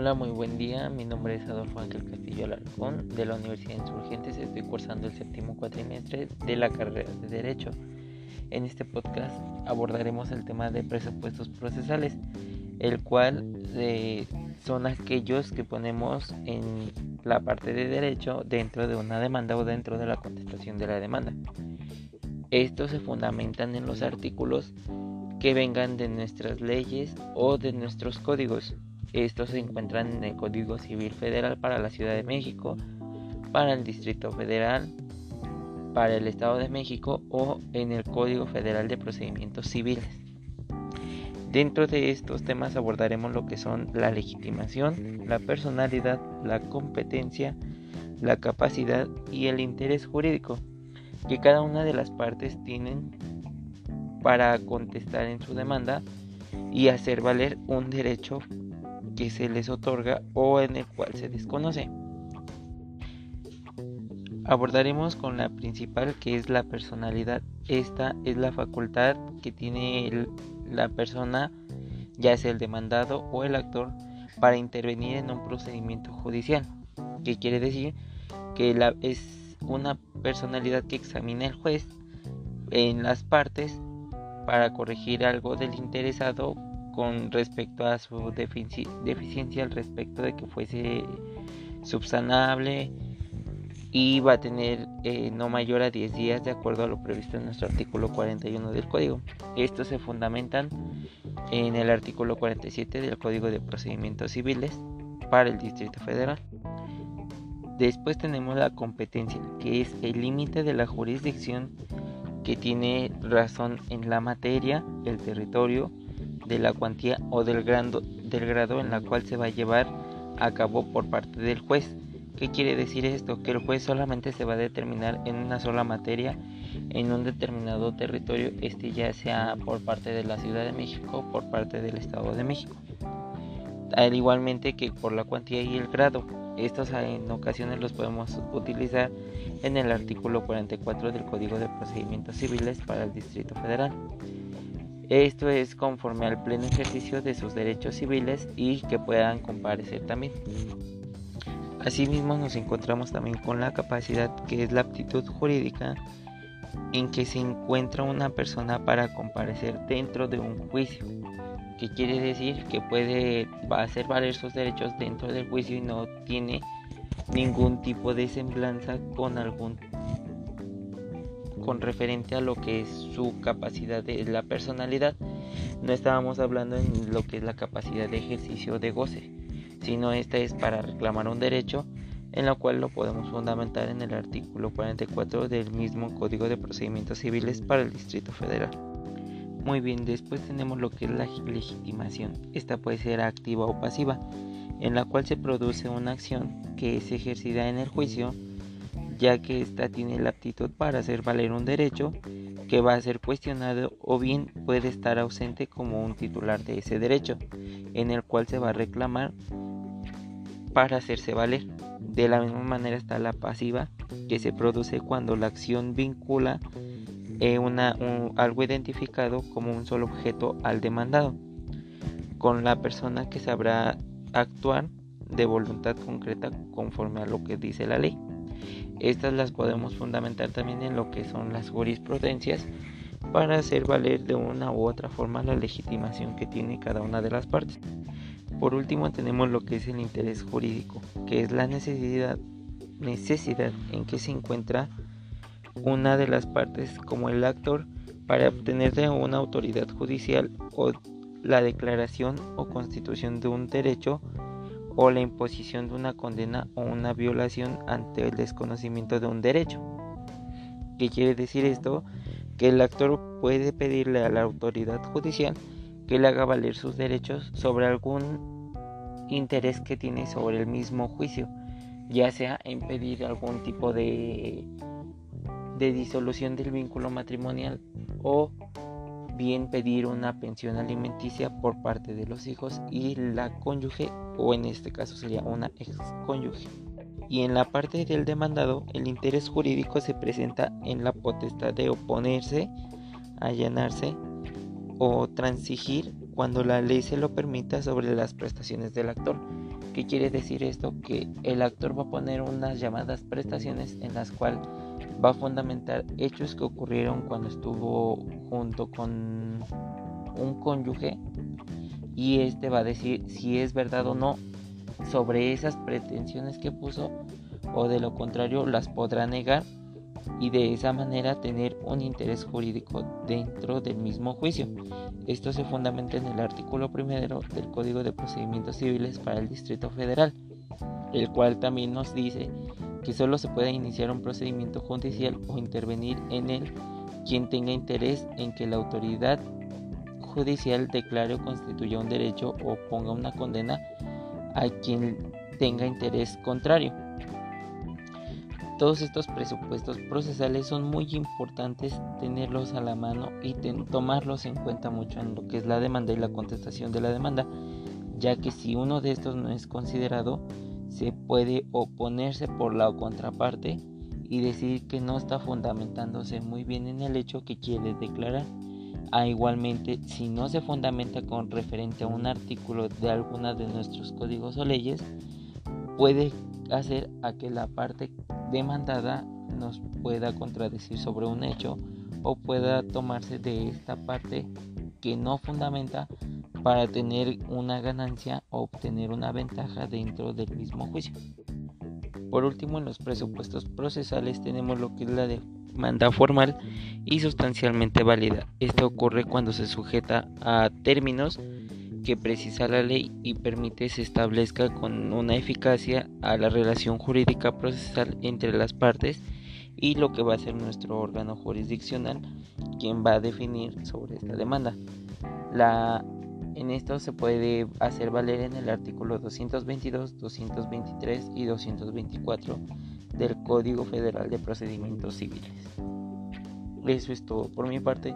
Hola, muy buen día. Mi nombre es Adolfo Ángel Castillo Alarcón de la Universidad Insurgentes. Estoy cursando el séptimo cuatrimestre de la carrera de Derecho. En este podcast abordaremos el tema de presupuestos procesales, el cual eh, son aquellos que ponemos en la parte de derecho dentro de una demanda o dentro de la contestación de la demanda. Estos se fundamentan en los artículos que vengan de nuestras leyes o de nuestros códigos. Estos se encuentran en el Código Civil Federal para la Ciudad de México, para el Distrito Federal, para el Estado de México o en el Código Federal de Procedimientos Civiles. Dentro de estos temas abordaremos lo que son la legitimación, la personalidad, la competencia, la capacidad y el interés jurídico que cada una de las partes tienen para contestar en su demanda y hacer valer un derecho que se les otorga o en el cual se desconoce. Abordaremos con la principal que es la personalidad. Esta es la facultad que tiene la persona, ya sea el demandado o el actor, para intervenir en un procedimiento judicial. Que quiere decir que la, es una personalidad que examina el juez en las partes para corregir algo del interesado con respecto a su deficiencia al respecto de que fuese subsanable y va a tener eh, no mayor a 10 días de acuerdo a lo previsto en nuestro artículo 41 del código. Estos se fundamentan en el artículo 47 del Código de Procedimientos Civiles para el Distrito Federal. Después tenemos la competencia, que es el límite de la jurisdicción que tiene razón en la materia, el territorio, de la cuantía o del grado, del grado en la cual se va a llevar a cabo por parte del juez. ¿Qué quiere decir esto? Que el juez solamente se va a determinar en una sola materia en un determinado territorio, este ya sea por parte de la Ciudad de México por parte del Estado de México. Al igualmente que por la cuantía y el grado. Estos en ocasiones los podemos utilizar en el artículo 44 del Código de Procedimientos Civiles para el Distrito Federal. Esto es conforme al pleno ejercicio de sus derechos civiles y que puedan comparecer también. Asimismo nos encontramos también con la capacidad que es la aptitud jurídica en que se encuentra una persona para comparecer dentro de un juicio, que quiere decir que puede hacer valer sus derechos dentro del juicio y no tiene ningún tipo de semblanza con algún con referente a lo que es su capacidad de la personalidad. No estábamos hablando en lo que es la capacidad de ejercicio de goce, sino esta es para reclamar un derecho en lo cual lo podemos fundamentar en el artículo 44 del mismo Código de Procedimientos Civiles para el Distrito Federal. Muy bien, después tenemos lo que es la legitimación. Esta puede ser activa o pasiva, en la cual se produce una acción que es ejercida en el juicio ya que ésta tiene la aptitud para hacer valer un derecho que va a ser cuestionado o bien puede estar ausente como un titular de ese derecho, en el cual se va a reclamar para hacerse valer. De la misma manera está la pasiva, que se produce cuando la acción vincula eh, algo identificado como un solo objeto al demandado, con la persona que sabrá actuar de voluntad concreta conforme a lo que dice la ley. Estas las podemos fundamentar también en lo que son las jurisprudencias para hacer valer de una u otra forma la legitimación que tiene cada una de las partes. Por último tenemos lo que es el interés jurídico, que es la necesidad, necesidad en que se encuentra una de las partes como el actor para obtener de una autoridad judicial o la declaración o constitución de un derecho o la imposición de una condena o una violación ante el desconocimiento de un derecho. ¿Qué quiere decir esto? Que el actor puede pedirle a la autoridad judicial que le haga valer sus derechos sobre algún interés que tiene sobre el mismo juicio, ya sea en pedir algún tipo de, de disolución del vínculo matrimonial o bien pedir una pensión alimenticia por parte de los hijos y la cónyuge o en este caso sería una ex cónyuge. Y en la parte del demandado, el interés jurídico se presenta en la potestad de oponerse, allanarse o transigir cuando la ley se lo permita sobre las prestaciones del actor. ¿Qué quiere decir esto? Que el actor va a poner unas llamadas prestaciones en las cuales va a fundamentar hechos que ocurrieron cuando estuvo junto con un cónyuge y este va a decir si es verdad o no sobre esas pretensiones que puso o de lo contrario las podrá negar y de esa manera tener un interés jurídico dentro del mismo juicio. Esto se fundamenta en el artículo primero del Código de Procedimientos Civiles para el Distrito Federal, el cual también nos dice que solo se puede iniciar un procedimiento judicial o intervenir en él quien tenga interés en que la autoridad judicial declare o constituya un derecho o ponga una condena a quien tenga interés contrario. Todos estos presupuestos procesales son muy importantes tenerlos a la mano y tomarlos en cuenta mucho en lo que es la demanda y la contestación de la demanda, ya que si uno de estos no es considerado, se puede oponerse por la contraparte y decir que no está fundamentándose muy bien en el hecho que quiere declarar. Ah, igualmente, si no se fundamenta con referente a un artículo de alguna de nuestros códigos o leyes, puede hacer a que la parte demandada nos pueda contradecir sobre un hecho o pueda tomarse de esta parte que no fundamenta para tener una ganancia o obtener una ventaja dentro del mismo juicio. Por último, en los presupuestos procesales tenemos lo que es la demanda formal y sustancialmente válida. Esto ocurre cuando se sujeta a términos que precisa la ley y permite se establezca con una eficacia a la relación jurídica procesal entre las partes y lo que va a ser nuestro órgano jurisdiccional quien va a definir sobre esta demanda. La, en esto se puede hacer valer en el artículo 222, 223 y 224 del Código Federal de Procedimientos Civiles. Eso es todo por mi parte.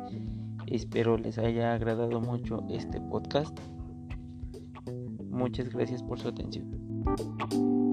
Espero les haya agradado mucho este podcast. Muchas gracias por su atención.